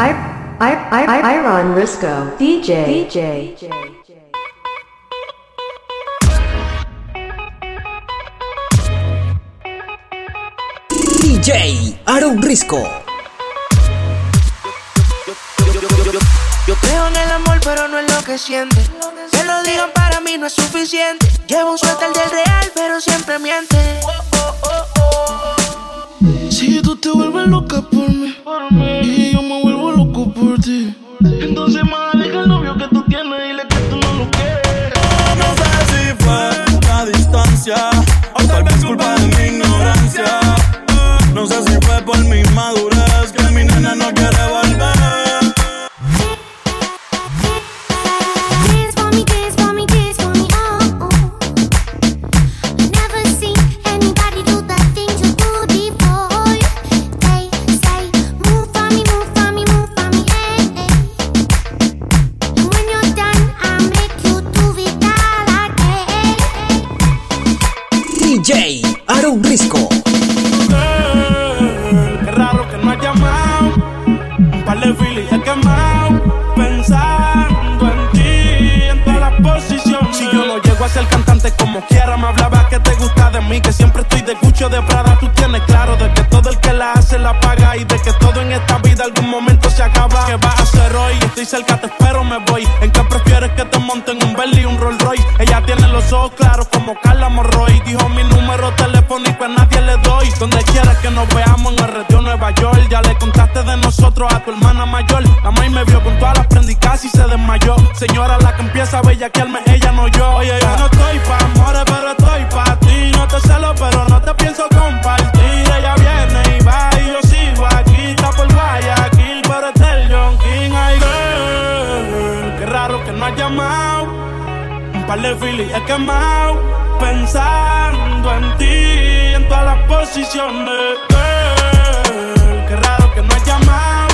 I, I, I, I, Iron Risco, DJ, DJ. DJ Aaron Risco. Yo creo en el amor, pero no es lo que siente. Que lo digan para mí no es suficiente. Llevo un suerte el del real, pero siempre miente. Si tú te vuelves loca por mí, entonces más deja el novio que tú tienes dile que tú no lo quieres. No sé si fue la distancia o tal vez culpa de mi ignorancia. No sé si fue por mi madurez que mi nena no quiere volver. Cerca, te espero, me voy. ¿En qué prefieres que te monten un Bentley y un Rolls Royce? Ella tiene los ojos claros como Carla Morroy. Dijo mi número telefónico a nadie le doy. Donde quieras que nos veamos en el retiro Nueva York. Ya le contaste de nosotros a tu hermana mayor. La maíz me vio con todas las prendicas y se desmayó. Señora, la que empieza a bellaquearme, ella no yo. Oye, yo no de filis he quemado. Pensando en ti, en todas las posiciones. Qué raro que no has llamado.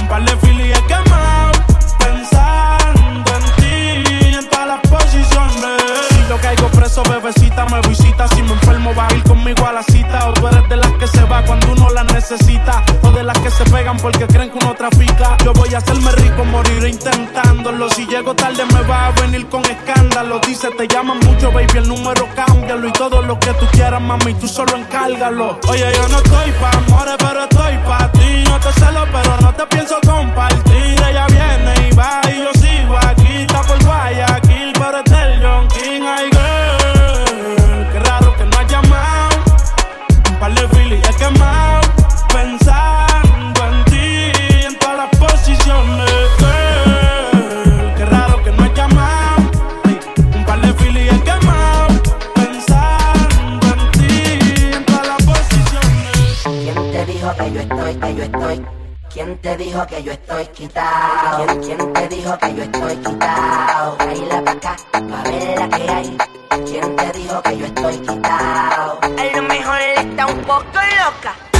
Un par de filis he quemado. Pensando en ti, en todas las posiciones. Si yo caigo preso, bebecita, me visita. Si me enfermo, va a ir conmigo a la cita. O tú eres de las que se va cuando uno la necesita. O de las que se pegan porque creen que uno trafica. Yo voy a hacerme rico, moriré Si llego tarde, me va a venir con escándalo. Dice, te llaman mucho, baby, el número cámbialo. Y todo lo que tú quieras, mami, tú solo encárgalo. Oye, yo no estoy pa' amores, pero estoy pa' ti. No te celo, pero no te pienso compartir. Te dijo que yo estoy quitado? ¿Quién, quién te dijo que yo estoy quitado? Baila pa' acá, pa' ver la que hay. ¿Quién te dijo que yo estoy quitado? A lo mejor él está un poco loca.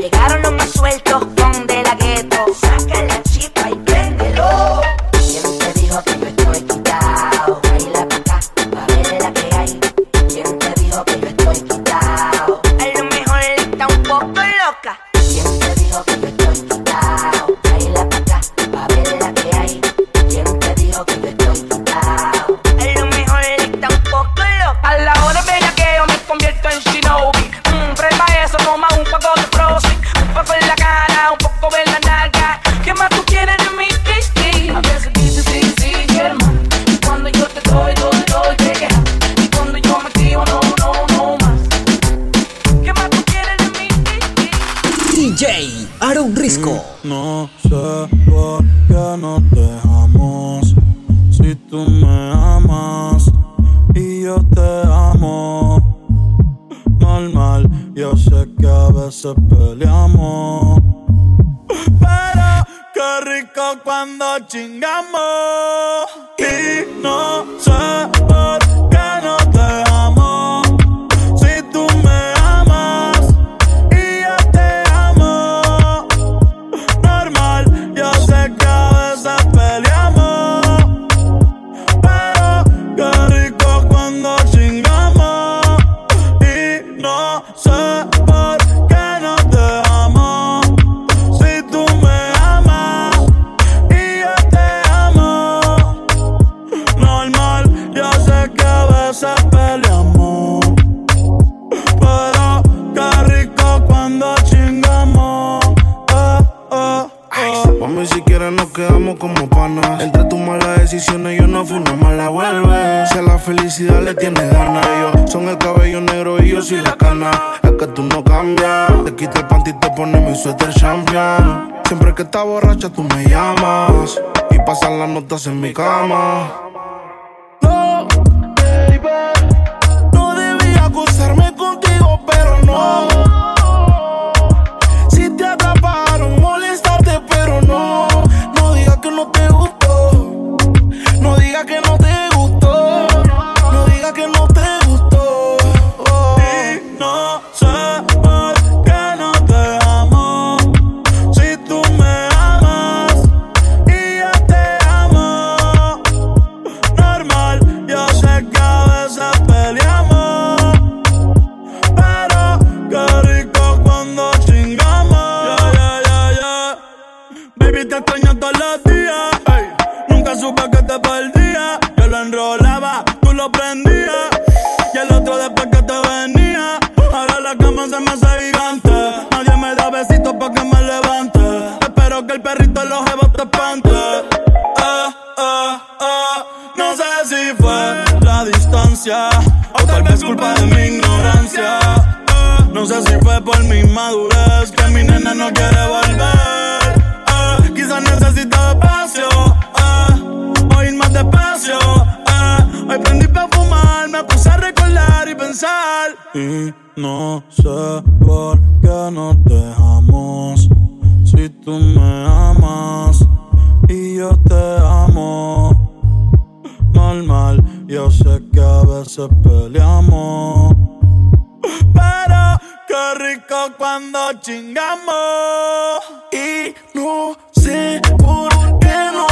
Llegaron los más sueltos Aaron Risco. Mm, no sé por qué nos dejamos. Si tú me amas y yo te amo. Mal, mal, yo sé que a veces peleamos. Pero qué rico cuando chingamos. Y no sé por come on. O tal vez culpa de mi ignorancia. Eh, no sé si fue por mi inmadurez que mi nena no quiere volver. Eh, quizás necesita espacio. Eh. O ir más despacio. Eh, hoy prendí para fumar, me puse a recordar y pensar. Y no sé por qué nos dejamos. Si tú me amas y yo te amo. Normal yo sé que a veces peleamos, pero qué rico cuando chingamos. Y no sé por qué no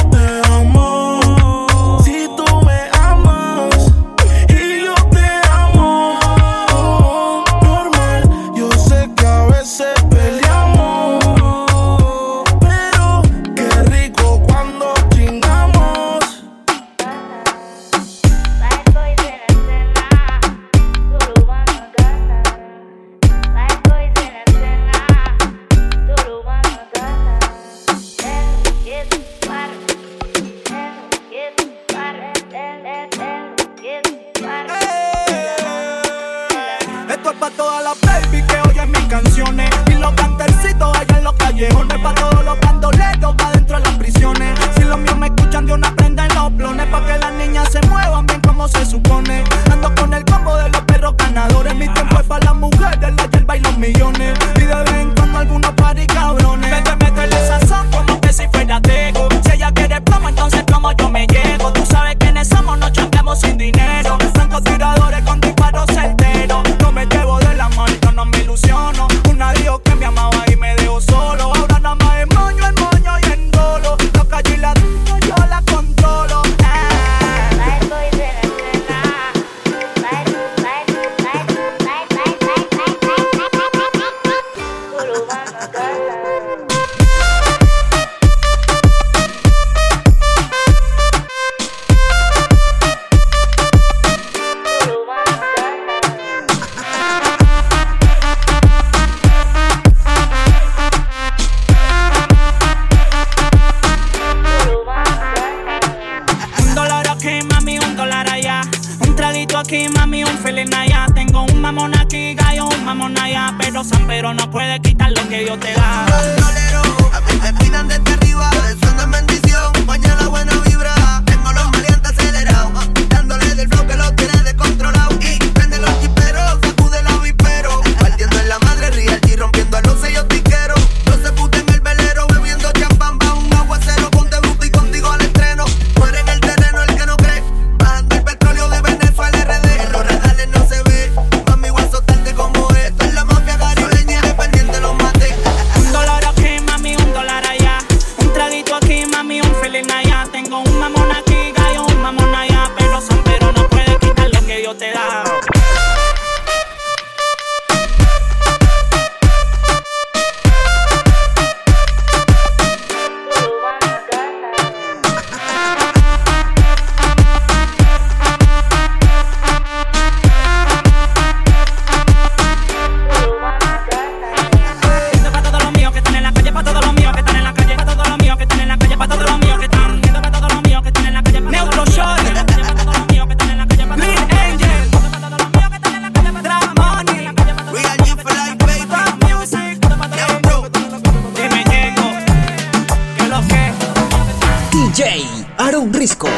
Risco.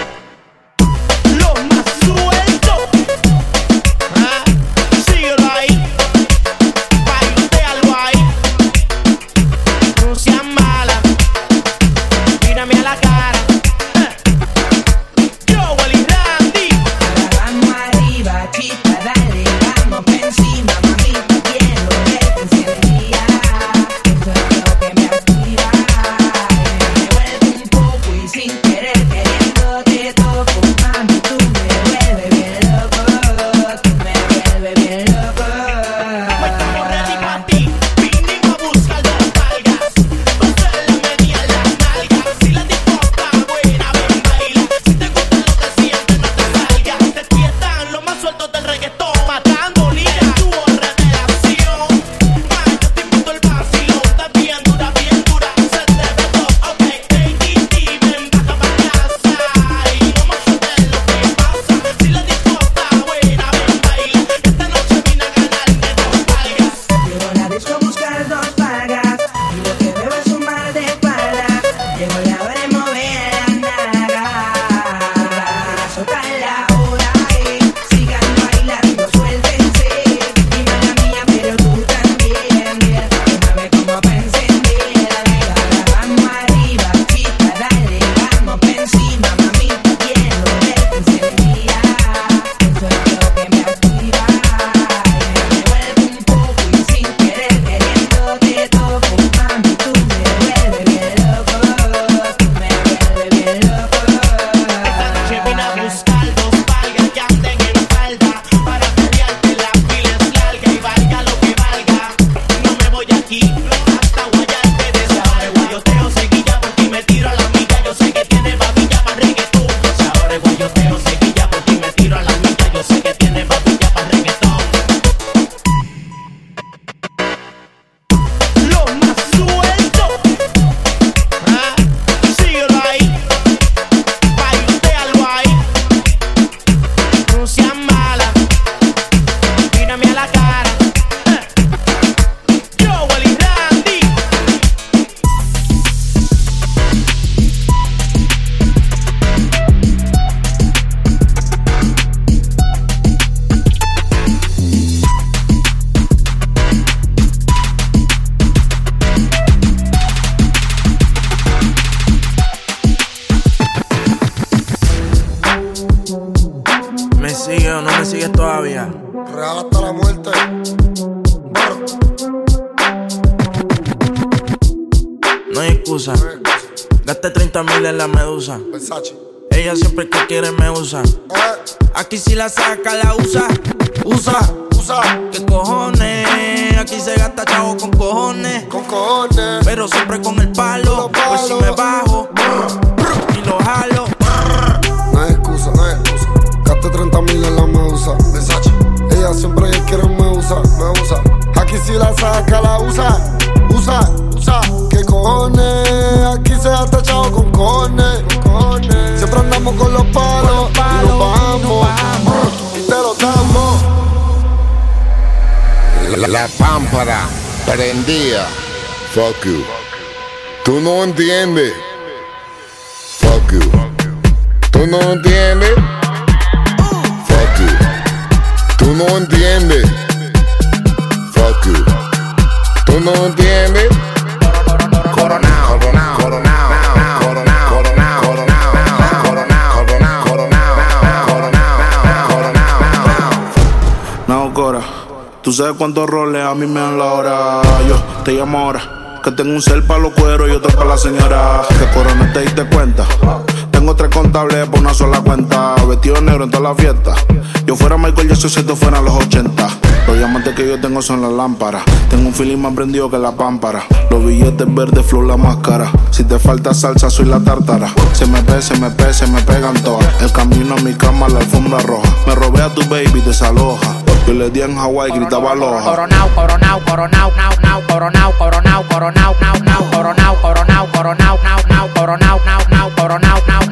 Excusa. Gasté 30 mil en la medusa. Ella siempre que quiere me usa. Eh, Aquí si la saca, la usa. Usa. usa. ¿Qué cojones? Aquí se gasta chavo con cojones. Con cojones. Pero siempre con el palo. Pues si me bajo y lo jalo. No hay excusa, no hay excusa. Gasté 30 mil en la medusa. Ella siempre que quiere me usa, me usa. Si la saca, la usa. Usa, usa. ¿Qué cojones? Aquí se ha tachado con cojones. Siempre andamos con los palos. y nos bajamos. Y te lo damos. La, la pámpara prendía. Fuck you. Tú no entiendes. Fuck you. Tú no entiendes. Fuck you. Tú no entiendes. Coronao, coronao, coronao, coronao. No, Cora, tú sabes cuántos roles a mí me dan la hora. Yo te llamo ahora. Que tengo un cel para los cueros y otro para la señora. Que corona te diste cuenta. Tengo tres contables por una sola cuenta. Vestido negro en toda la fiesta. Yo fuera Michael Jackson si esto fueran los 80. Los diamantes que yo tengo son las lámparas. Tengo un feeling más prendido que la pámpara. Los billetes verdes, flow la máscara. Si te falta salsa, soy la tártara. Se me pe, se me pe, se me pegan todas. El camino a mi cama, la alfombra roja. Me robé a tu baby, desaloja. Yo le di en Hawái, gritaba aloha. Coronao, coronao, coronao, nao, nao, coronao, coronao, coronao, nao, nao, coronao, coronao, coronao, nao, nao, coronao, nao, nao, coronao, nao, nao,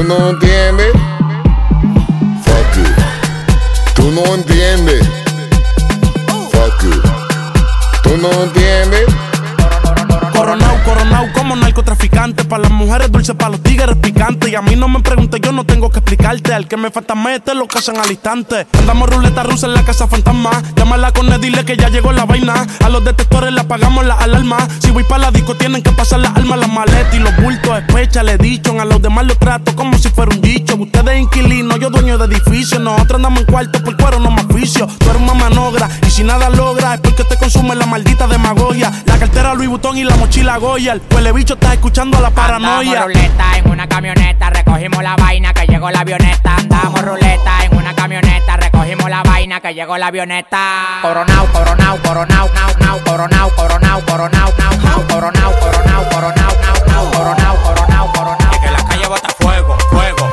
Tú no entiendes. Fuck you. Tú no entiendes. Para las mujeres dulces, para los tigres picantes. Y a mí no me preguntes, yo no tengo que explicarte. Al que me falta mete lo cazan al instante. Andamos ruleta rusa en la casa fantasma. Llámala con él, dile que ya llegó la vaina. A los detectores le apagamos la alarma. Si voy para la disco, tienen que pasar las armas, las maletas y los bultos. Especha, le dicho. A los demás los trato como si fuera un dicho. Ustedes inquilinos, yo dueño de edificio. Nosotros andamos en cuarto por cuero, no más oficio. Tú eres una manogra y si nada logra es porque te consume la maldita demagogia. La cartera Louis Vuitton y la mochila Goya. El bicho está escuchando a la paranoia. Andamos ruleta en una camioneta, recogimos la vaina que llegó la avioneta. Andamos ruleta en una camioneta, recogimos la vaina que llegó la avioneta. Coronao, coronao, coronao, nao, nao, coronao, coronao, coronao, nao, nao, coronao, coronao, coronao, nao, nao, coronao, coronao, coronao. Que la calle bota fuego, fuego,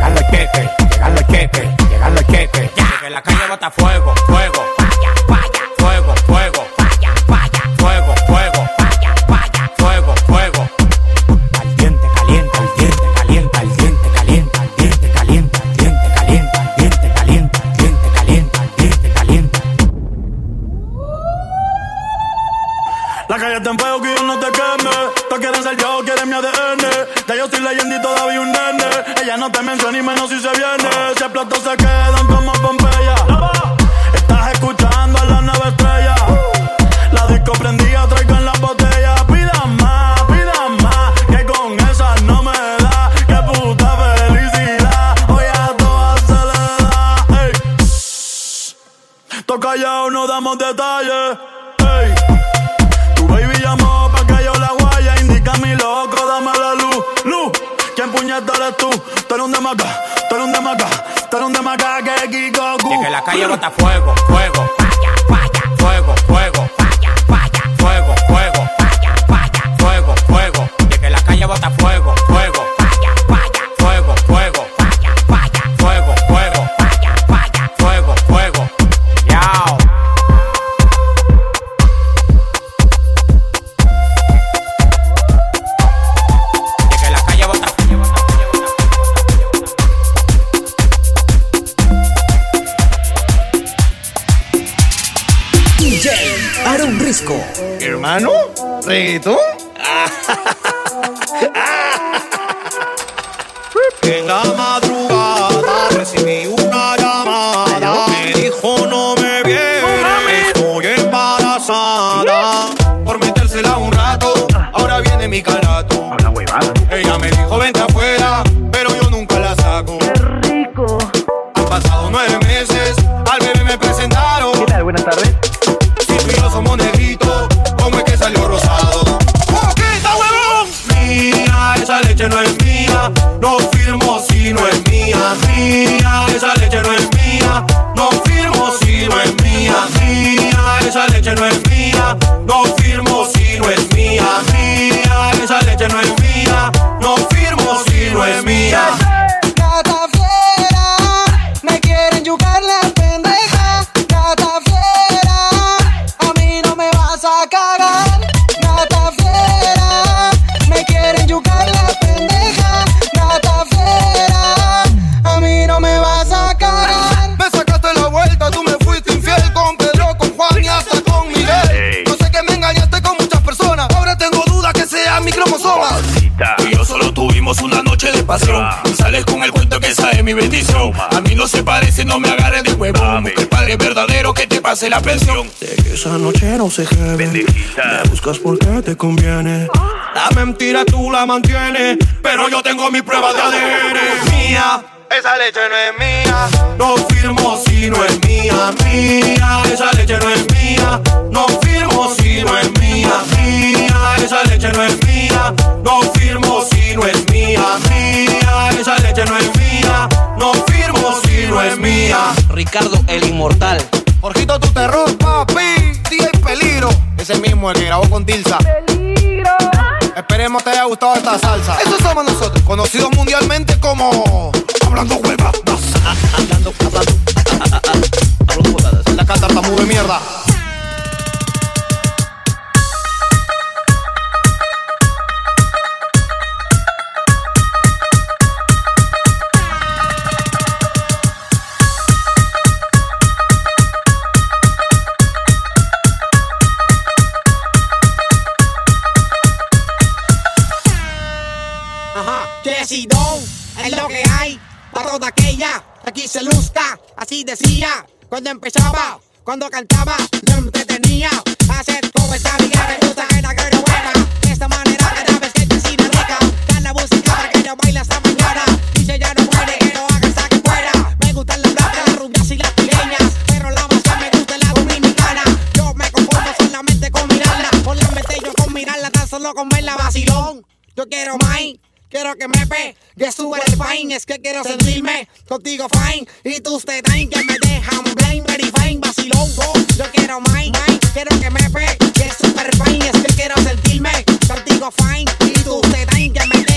Llegan los cheques, llegan los cheques, llegan los cheques, ya. Que la calle bota fuego, fuego, Falla, falla, fuego, fuego, falla, falla, fuego, fuego, falla, falla. fuego, fuego. Caliente, caliente, caliente, caliente, caliente, caliente, caliente, caliente, caliente, caliente, caliente, caliente, caliente, caliente, caliente. La calle está en fuego que yo no te queme. Todos quieren ser yo, quieren mi ADN. Ya yo soy leyenda y todavía un nene. Ella no te menciona y menos si se viene. Si explotó se quedan como ¿quién puñeta eres tú? Tú eres un demaca, tú eres un demaca, tú eres un que Kiko. Y que la calle bota fuego, fuego, pase la pensión. Sé que esa noche no se jeve. Me buscas porque te conviene. La mentira tú la mantienes, pero yo tengo mi prueba de ADN. Mía. Esa leche no es mía, no firmo si no es mía, mía. Esa leche no es mía, no firmo si no es mía, mía. Esa leche no es mía, no firmo si no es mía, mía. Esa leche no es mía, no firmo si no es mía. Ricardo el Inmortal. Jorgito tu terror, papi, DJ Peligro. Ese mismo el que grabó con Tilsa. Peligro. Esperemos te haya gustado esta salsa. Eso somos nosotros, conocidos mundialmente como Hablando Hueva. Para toda aquella que aquí se luzca. Así decía cuando empezaba, cuando cantaba, lo entretenía. Hacer como esta amiga me gusta que la girl buena. De esta manera cada vez que te sigue rica. Dan la música para que yo baile hasta mañana. Dice ya no muere, que lo haga hasta que fuera. Me gustan las blancas, las rubias y las pireñas. Pero la más que me gusta es la dominicana. Yo me conformo solamente con mirarla. Solamente yo con mirarla, tan solo con verla vacilón. Yo quiero más. Quiero que me pe, que sube el fine, es que quiero sentirme contigo fine. Y tú te traen que me dejan blind, very fine, vacilón, go. Yo quiero mine, mine, quiero que me pe, que super fine, es que quiero sentirme contigo fine. Y tú te traen que me